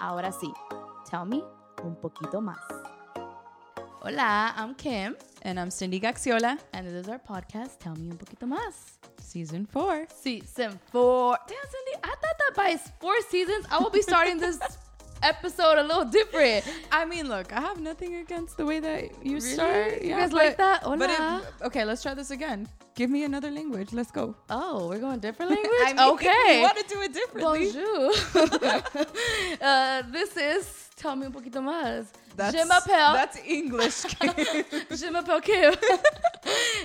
Ahora sí, tell me un poquito más. Hola, I'm Kim, And I'm Cindy Gaxiola, and this is our podcast, Tell Me Un Poquito Más. season four. Season four. Damn, Cindy, I thought that by four seasons, I will be starting this episode a little different. I mean, look, I have nothing against the way that you Really? start. You guys like that? But Hola. if, okay, let's try this again. Give me another language. Let's go. Oh, we're going different language? I mean, okay. You want to do it differently? Bonjour. uh, this is Tell Me Un Poquito Más. That's, Je m'appelle. That's English. Je m'appelle Kim.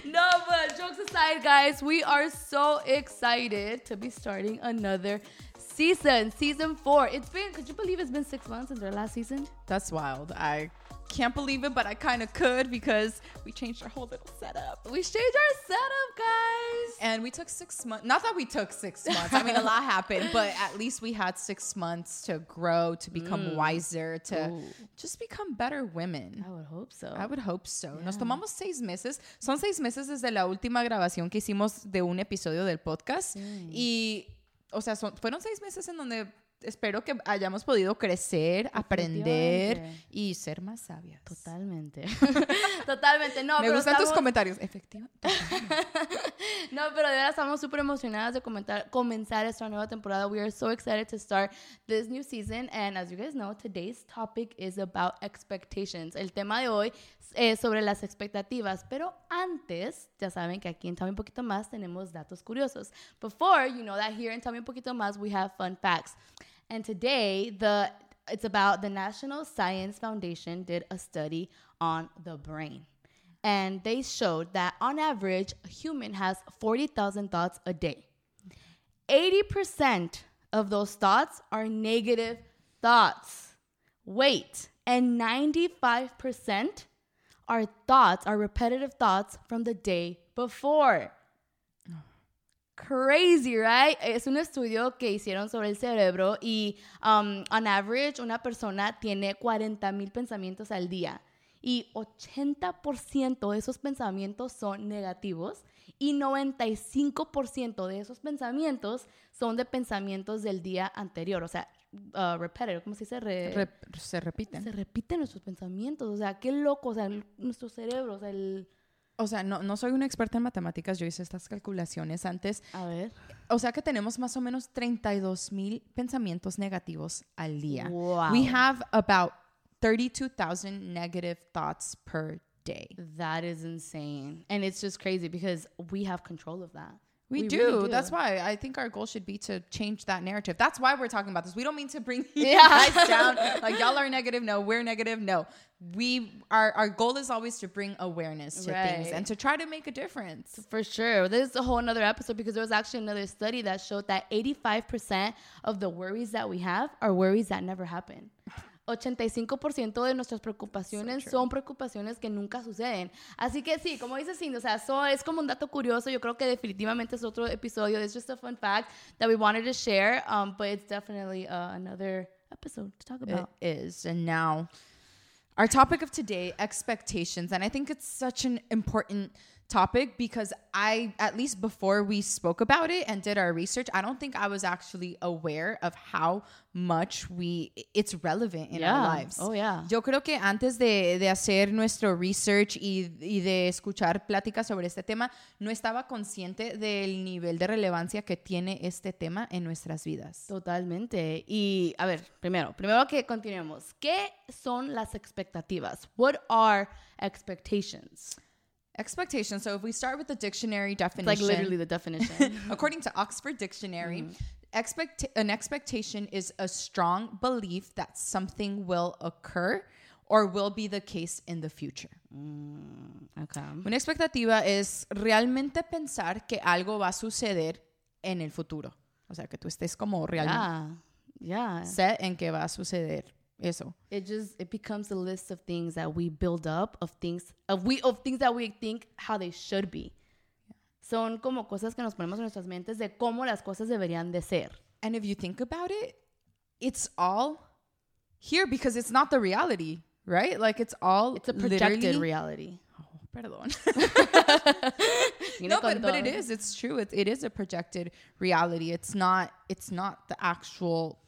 no, but jokes aside, guys, we are so excited to be starting another season, season four. It's been, could you believe it's been six months since our last season? that's wild. I can't believe it, but I kind of could because we changed our whole little setup. We changed our setup, guys. And we took six months. Not that we took six months. I mean, a lot happened, but at least we had six months to grow, to become wiser, to Mm. Ooh. just become better women. I would hope so. I would hope so. Nos tomamos seis meses. Son seis meses desde la última grabación que hicimos de un episodio del podcast. Y, o sea, son- fueron seis meses en donde espero que hayamos podido crecer, aprender y ser más sabias. Totalmente. Totalmente. No, Me pero gustan tus estamos- comentarios. Efectivamente. No, pero de verdad estamos súper emocionadas de comentar, comenzar esta nueva temporada. We are so excited to start this new season. And as you guys know, today's topic is about expectations. El tema de hoy es sobre las expectativas. Pero antes, ya saben que aquí en Tell Me Un Poquito Más tenemos datos curiosos. Before, you know that here in Tell Me Un Poquito Más, we have fun facts. And today, the it's about the National Science Foundation did a study on the brain. And they showed that on average, a human has 40,000 thoughts a day. 80% of those thoughts are negative thoughts. Wait, and 95% are thoughts, are repetitive thoughts from the day before. Crazy, right? Es un estudio que hicieron sobre el cerebro y um, on average una persona tiene 40 mil pensamientos al día y 80% de esos pensamientos son negativos y 95% de esos pensamientos son de pensamientos del día anterior, o sea, uh, repetitive, ¿cómo se dice? Re- Rep- se repiten. se repiten nuestros pensamientos, o sea, qué loco, o sea, el- nuestro cerebro, o sea, el... O sea, no, no soy una experta en matemáticas. Yo hice estas calculaciones antes. A ver. O sea que tenemos más o menos 32 mil pensamientos negativos al día. Wow. We have about 32,000 negative thoughts per day. That is insane. And it's just crazy because we have control of that. We, do. really That's why I think our goal should be to change that narrative. That's why we're talking about this. We don't mean to bring you Yeah. guys down. Like y'all are negative. No, we're negative. No, we our our goal is always to bring awareness to things and to try to make a difference. For sure. This is a whole another episode because there was actually another study that showed that 85% of the worries that we have are worries that never happen. 85% de nuestras preocupaciones true. son preocupaciones que nunca suceden. Así que sí, como dice Cindy, o sea, eso es como un dato curioso. Yo creo que definitivamente es otro episodio. It's just a fun fact that we wanted to share, um, but it's definitely uh, another episode to talk It about. is. And now, our topic of today expectations. And I think it's such an important topic because I, at least before we spoke about it and did our research, I don't think I was actually aware of how much we it's relevant in Yeah. our lives. Oh, yeah. Yo creo que antes de, de hacer nuestro research y, y de escuchar pláticas sobre este tema, no estaba consciente del nivel de relevancia que tiene este tema en nuestras vidas. Totalmente. Y a ver, primero, primero que continuemos, ¿qué son las expectativas? What are expectations? Expectation. So if we start with the dictionary definition, It's like literally the definition. according to Oxford Dictionary, Mm-hmm. expect an expectation is a strong belief that something will occur or will be the case in the future. okay. Una expectativa es realmente pensar que algo va a suceder en el futuro. O sea, que tú estés como realmente Yeah. Yeah. set en que va a suceder eso. It just it becomes a list of things that we build up of things of we of things that we think how they should be. Son como cosas que nos ponemos en nuestras mentes de cómo las cosas deberían de ser. And if you think about it, it's all here because it's not the reality, right? Like it's all It's a projected reality. Oh, perdón. No, but, but it is. It's true. It, it is a projected reality. It's not. It's not the actual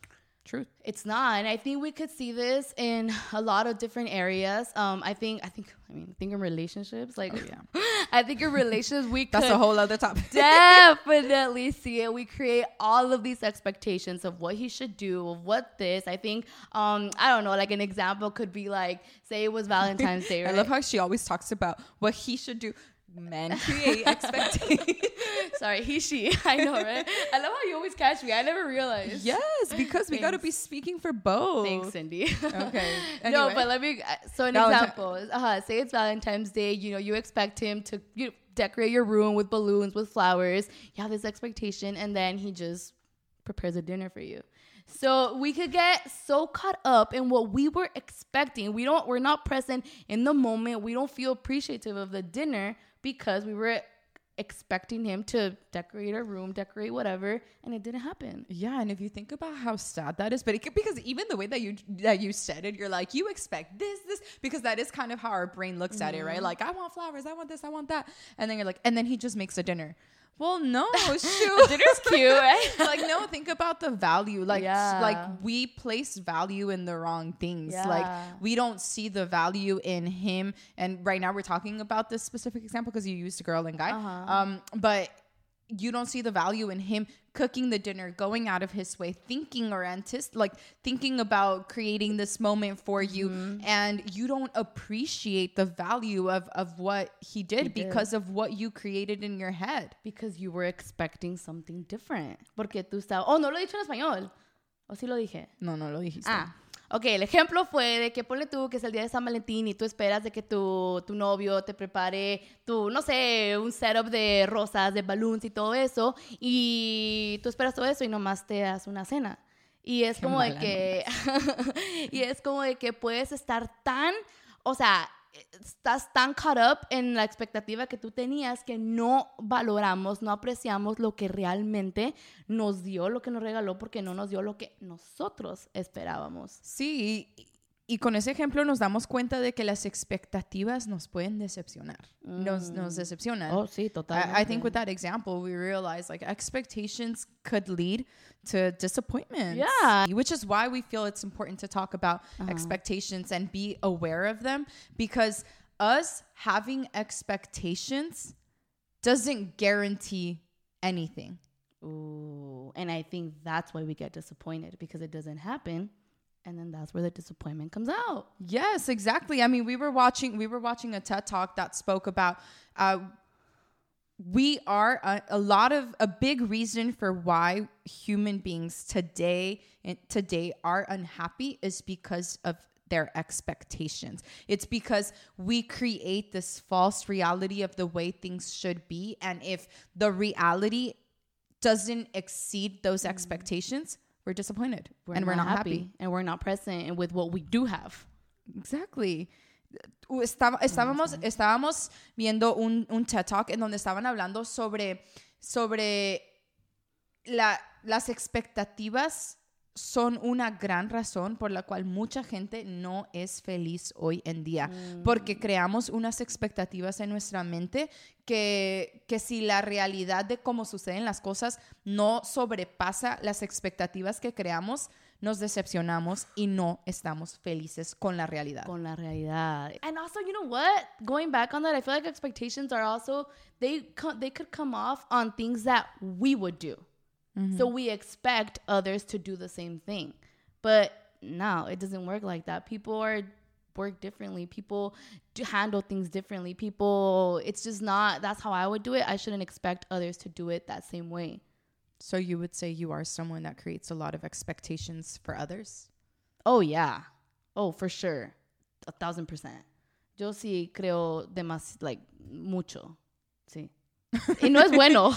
Truth. It's not, and I think we could see this in a lot of different areas. Um, I think, I think, I mean, I think in relationships, like, yeah. I think in relationships we That's could a whole other topic. definitely see it. We create all of these expectations of what he should do, of what this. I think, um, I don't know, like an example could be like, say it was Valentine's Day, right? I love how she always talks about what he should do. Men create expectations. Sorry, he, she. I know, right? I love how you always catch me. I never realized. yes, because we got to be speaking for both. Thanks, Cindy. Okay. No, but let me. uh, So an Valentine- example. Uh-huh, say it's Valentine's Day. You know, you expect him to you know, decorate your room with balloons, with flowers. You have this expectation, and then he just prepares a dinner for you. So we could get so caught up in what we were expecting. We don't. We're not present in the moment. We don't feel appreciative of the dinner because we were expecting him to decorate our room, decorate whatever, and it didn't happen. Yeah, and if you think about how sad that is, but it could, because even the way that you that you said it, you're like you expect this, this, because that is kind of how our brain looks at it, right? Mm-hmm. Like I want flowers, I want this, I want that, and then you're like, and then he just makes a dinner. Well, no, shoot, Dinner's cute, right? like no, think about the value. Like Yeah. like we place value in the wrong things. Like we don't see the value in him. And right now we're talking about this specific example because you used a girl and guy. Uh-huh. Um, but you don't see the value in him cooking the dinner, going out of his way, thinking or antis like thinking about creating this moment for you, Mm-hmm. and you don't appreciate the value of of what he did did. because of what you created in your head. Because you were expecting something different. Porque tú estabas. Oh, no lo he dicho en español. O sí lo dije. No, no lo dijiste. Ah. Ok, el ejemplo fue de que ponle tú que es el día de San Valentín y tú esperas de que tu, tu novio te prepare tu, no sé, un setup de rosas, de balloons y todo eso. Y tú esperas todo eso y nomás te das una cena. Y es Qué como de que. y es como de que puedes estar tan. O sea, estás tan caught up en la expectativa que tú tenías que no valoramos, no apreciamos lo que realmente nos dio, lo que nos regaló, porque no nos dio lo que nosotros esperábamos. Sí, y, con ese ejemplo nos damos cuenta de que las expectativas nos pueden decepcionar. Nos, nos mm. decepcionan. Oh, sí, I, I think with that example, we realize like expectations could lead to disappointment. Yeah. Which is why we feel it's important to talk about uh-huh. expectations and be aware of them because us having expectations doesn't guarantee anything. Ooh, and I think that's why we get disappointed because it doesn't happen, and then that's where the disappointment comes out. Yes, exactly. I mean, we were watching we were watching a TED talk that spoke about uh, we are a, a lot of a big reason for why human beings today and today are unhappy is because of their expectations. It's because we create this false reality of the way things should be and if the reality doesn't exceed those expectations, we're disappointed and we're not happy. and we're not present with what we do have. Exactly. Estaba- estábamos, estábamos viendo un, un TED Talk en donde estaban hablando sobre, sobre la- las expectativas son una gran razón por la cual mucha gente no es feliz hoy en día, porque creamos unas expectativas en nuestra mente que, que si la realidad de cómo suceden las cosas no sobrepasa las expectativas que creamos, nos decepcionamos y no estamos felices con la realidad. con la realidad. And also, you know what? Going back on that, I feel like expectations are also they they could come off on things that we would do. So mm-hmm. we expect others to do the same thing. But no, it doesn't work like that. People are work differently. People do handle things differently. People, it's just not that's how I would do it. I shouldn't expect others to do it that same way. So you would say you are someone that creates a lot of expectations for others? Oh, yeah. Oh, for sure. A thousand percent. Yo sí creo demasiado, like, mucho. Sí. Y no es bueno.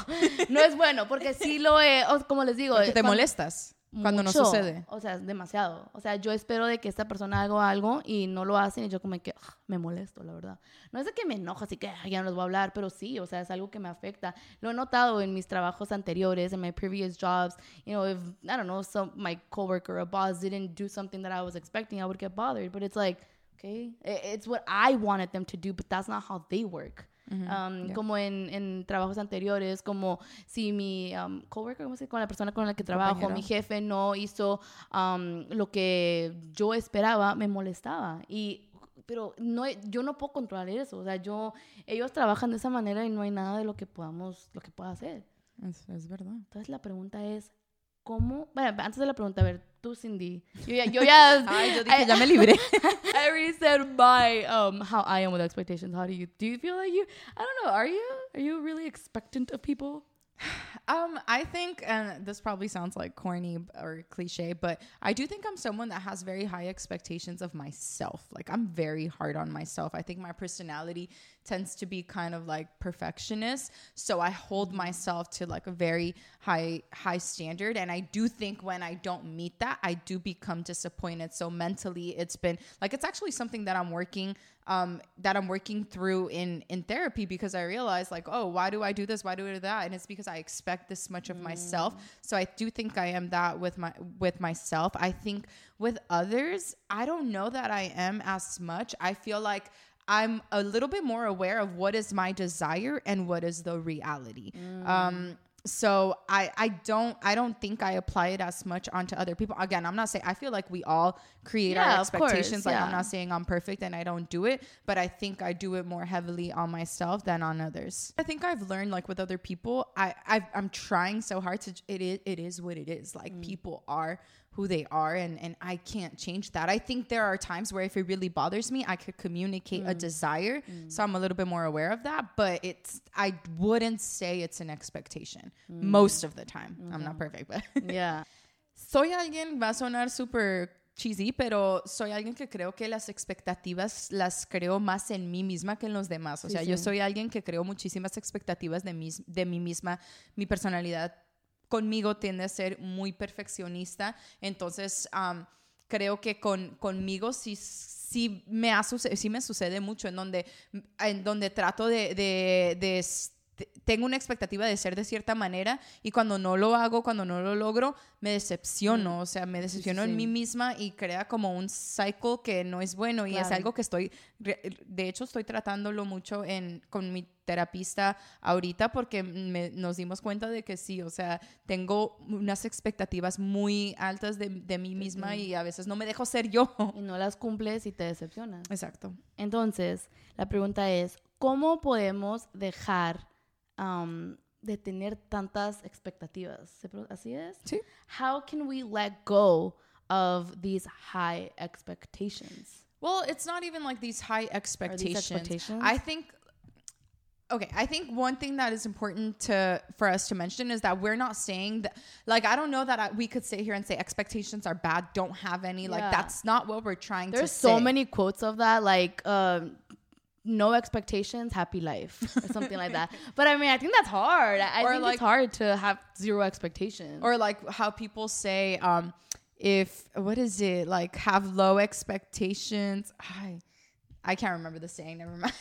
No es bueno, porque sí lo he, como les digo. Que te cuando- molestas cuando no mucho. sucede. O sea, es demasiado. O sea, yo espero de que esta persona haga algo y no lo hacen y yo como que "Ugh, me molesto, la verdad. No es de que me enoja, así que "Ay, ya no les voy a hablar, pero sí, o sea, es algo que me afecta. Lo he notado en mis trabajos anteriores, en my previous jobs. You know, if, I don't know, some, my coworker or boss didn't do something that I was expecting, I would get bothered. But it's like, okay, i- it's what I wanted them to do, but that's not how they work. Um, Como en, en trabajos anteriores, como si mi um, coworker, ¿cómo se dice? con la persona con la que trabajo, Compañero. mi jefe no hizo um, lo que yo esperaba, me molestaba. Y pero no, yo no puedo controlar eso. O sea, yo, ellos trabajan de esa manera y no hay nada de lo que podamos, lo que pueda hacer. Es, es verdad. Entonces la pregunta es, ¿cómo? Bueno, antes de la pregunta, a ver, tú, Cindy. Yo ya, yo ya, Ay, yo dije, ya me libré. I already said my um how I am with expectations. How do you do you feel like you? I don't know. Are you are you really expectant of people? Um, I think, and this probably sounds like corny or cliche, but I do think I'm someone that has very high expectations of myself. Like I'm very hard on myself. I think my personality tends to be kind of like perfectionist, so I hold myself to like a very high high standard. And I do think when I don't meet that, I do become disappointed. So mentally, it's been like it's actually something that I'm working um, that I'm working through in in therapy because I realize like, oh, why do I do this? Why do I do that? And it's because I expect this much of myself. So I do think I am that with my with myself. I think with others, I don't know that I am as much. I feel like I'm a little bit more aware of what is my desire and what is the reality. Um, so I I don't I don't think I apply it as much onto other people. Again, I'm not saying I feel like we all create Yeah, our of course, expectations. like I'm not saying I'm perfect and I don't do it, but I think I do it more heavily on myself than on others. I think I've learned like with other people, I I've, I'm trying so hard to it is it is what it is. Like people are who they are and and I can't change that. I think there are times where if it really bothers me, I could communicate a mm. desire. Mm. So I'm a little bit more aware of that, but it's I wouldn't say it's an expectation mm. most of the time. I'm not mm-hmm. perfect, but Yeah. soy alguien, va a sonar súper cheesy, pero soy alguien que creo que las expectativas las creo más en mí misma que en los demás. O Sí, sea, yo soy alguien que creo muchísimas expectativas de, mis, de mí misma. Mi personalidad conmigo tiende a ser muy perfeccionista. Entonces, am, creo que con, conmigo sí, sí, me ha sí me sucede mucho en donde, en donde trato de, de- de tengo una expectativa de ser de cierta manera y cuando no lo hago, cuando no lo logro, me decepciono, o sea, me decepciono sí. en mí misma y crea como un cycle que no es bueno y es algo que estoy, de hecho estoy tratándolo mucho en, con mi terapista ahorita porque me- nos dimos cuenta de que sí, o sea, tengo unas expectativas muy altas de, de mí misma y a veces no me dejo ser yo. Y no las cumples y te decepcionas. Exacto. Entonces, la pregunta es, ¿cómo podemos dejar um, de tener tantas expectativas? ¿Se ¿Así es? Sí. How can we let go of these high expectations? Well, it's not even like these high expectations. expectations? I think okay, I think one thing that is important to for us to mention is that we're not saying that like I don't know that I, we could sit here and say expectations are bad, don't have any. Like that's not what we're trying There's to so many quotes of that, like um, "No expectations, happy life," or something like that. But I mean, I think that's hard. I think like- it's hard to have zero expectations. or like how people say um if what is it like have low expectations I I can't remember the saying never mind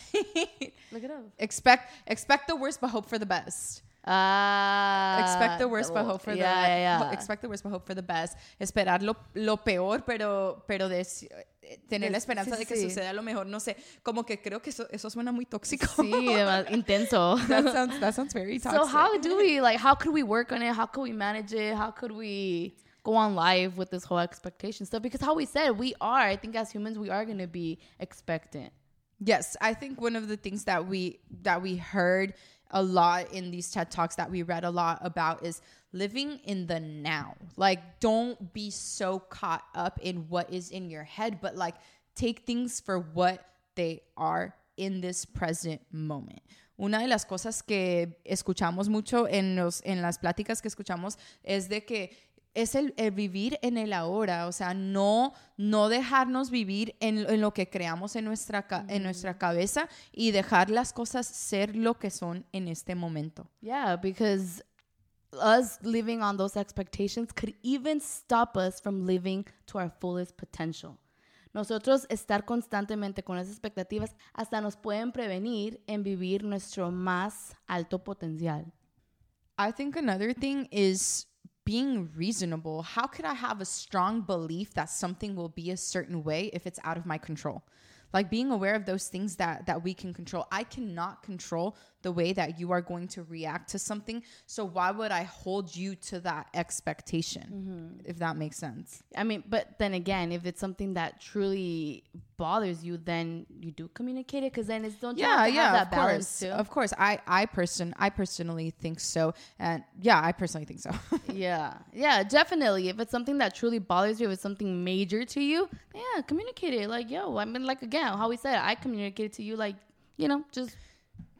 Look it up. expect expect the worst but hope for the best Ah, expect the worst but hope for yeah, the yeah, yeah. expect the worst but hope for the best esperar lo, lo peor pero pero des- eh, tener la esperanza sí, de que sí. suceda lo mejor no sé como que creo que eso, eso suena muy tóxico Sí, intenso. that sounds that sounds very toxic So how do we like? How could we work on it? How could we manage it? How could we go on live with this whole expectation stuff? Because how we said we are, I think as humans we are going to be expectant. Yes, I think one of the things that we that we heard a lot in these TED Talks that we read a lot about is living in the now. Like don't be so caught up in what is in your head, but like take things for what they are in this present moment. Una de las cosas que escuchamos mucho en los en las pláticas que escuchamos es de que es el, el vivir en el ahora, o sea, no, no dejarnos vivir en, en lo que creamos en nuestra, ca- en nuestra cabeza y dejar las cosas ser lo que son en este momento. Yeah, because us living on those expectations could even stop us from living to our fullest potential. Nosotros estar constantemente con esas expectativas hasta nos pueden prevenir en vivir nuestro más alto potencial. I think another thing is being reasonable. How could I have a strong belief that something will be a certain way if it's out of my control? like being aware of those things that that we can control i cannot control the way that you are going to react to something. So why would i hold you to that expectation mm-hmm. if that makes sense? I mean, but then again, if it's something that truly bothers you, then you do communicate it because then it's don't you yeah yeah that of balance course too. of course. I i person i personally think so. And yeah i personally think so. Yeah, yeah, definitely. If it's something that truly bothers you, if it's something major to you, yeah, communicate it. Like, yo, I mean, like again, how we said, I communicated to you, like, you know, just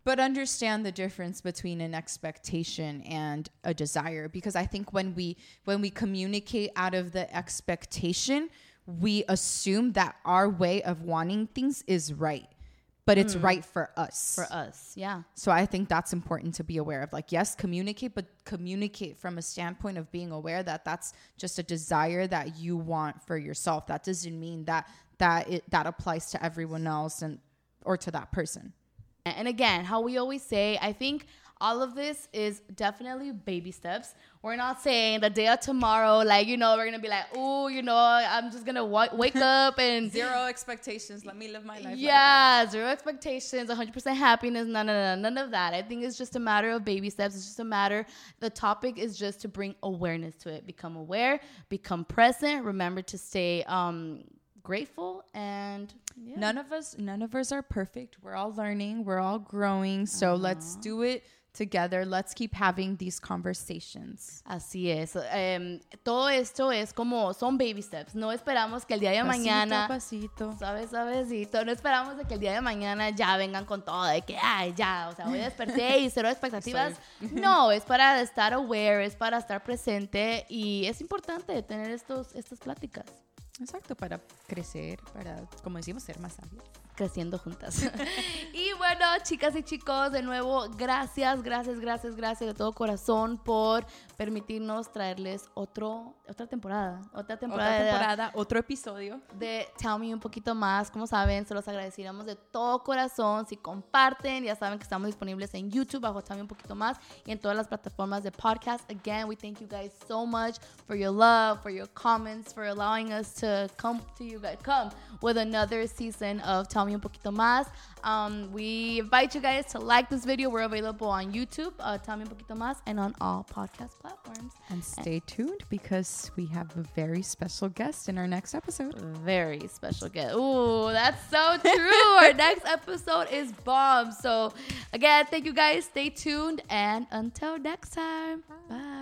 but understand the difference between an expectation and a desire because i think when we when we communicate out of the expectation we assume that our way of wanting things is right but it's mm. right for us for us. Yeah. so i think that's important to be aware of like yes communicate but communicate from a standpoint of being aware that that's just a desire that you want for yourself that doesn't mean that that it that applies to everyone else and or to that person And again, how we always say, I think all of this is definitely baby steps. We're not saying the day of tomorrow, like, you know, we're going to be like, oh, you know, I'm just going to w- wake up and. zero expectations let me live my life yeah, zero expectations, 100% happiness. No, no, no, none of that. I think it's just a matter of baby steps. It's just a matter. The topic is just to bring awareness to it. Become aware, become present. Remember to stay um, grateful and. Yeah. None of us, none of us are perfect. We're all learning. We're all growing. So let's do it together. Let's keep having these conversations. Así es. Em, todo esto es como son baby steps. No esperamos que el día de mañana, pasito. sabes, sabesito, no esperamos de que el día de mañana ya vengan con todo de que ay ya, o sea, hoy desperté y cero expectativas. No, es para estar aware, es para estar presente y es importante tener estos estas pláticas Exacto, para crecer, para, como decimos, ser más sabios. Creciendo juntas. y bueno, chicas y chicos, de nuevo, gracias, gracias, gracias, gracias de todo corazón por permitirnos traerles otro, otra temporada. Otra temporada, Otra de- temporada, otro episodio. de Tell Me un poquito más. Como saben, se los agradeceríamos de todo corazón. Si comparten, ya saben que estamos disponibles en YouTube bajo Tell Me un poquito más y en todas las plataformas de podcast. Again, we thank you guys so much for your love, for your comments, for allowing us to come to you guys, come with another season of Tell Me un poquito más. Um, we invite you guys to like this video. We're available on YouTube, uh, Tell Me un poquito más, and on all podcast platforms. And stay tuned because we have a very special guest in our next episode. very special guest. Ooh, that's so true. Our next episode is bomb. So, again, thank you guys. Stay tuned. And until next time, bye.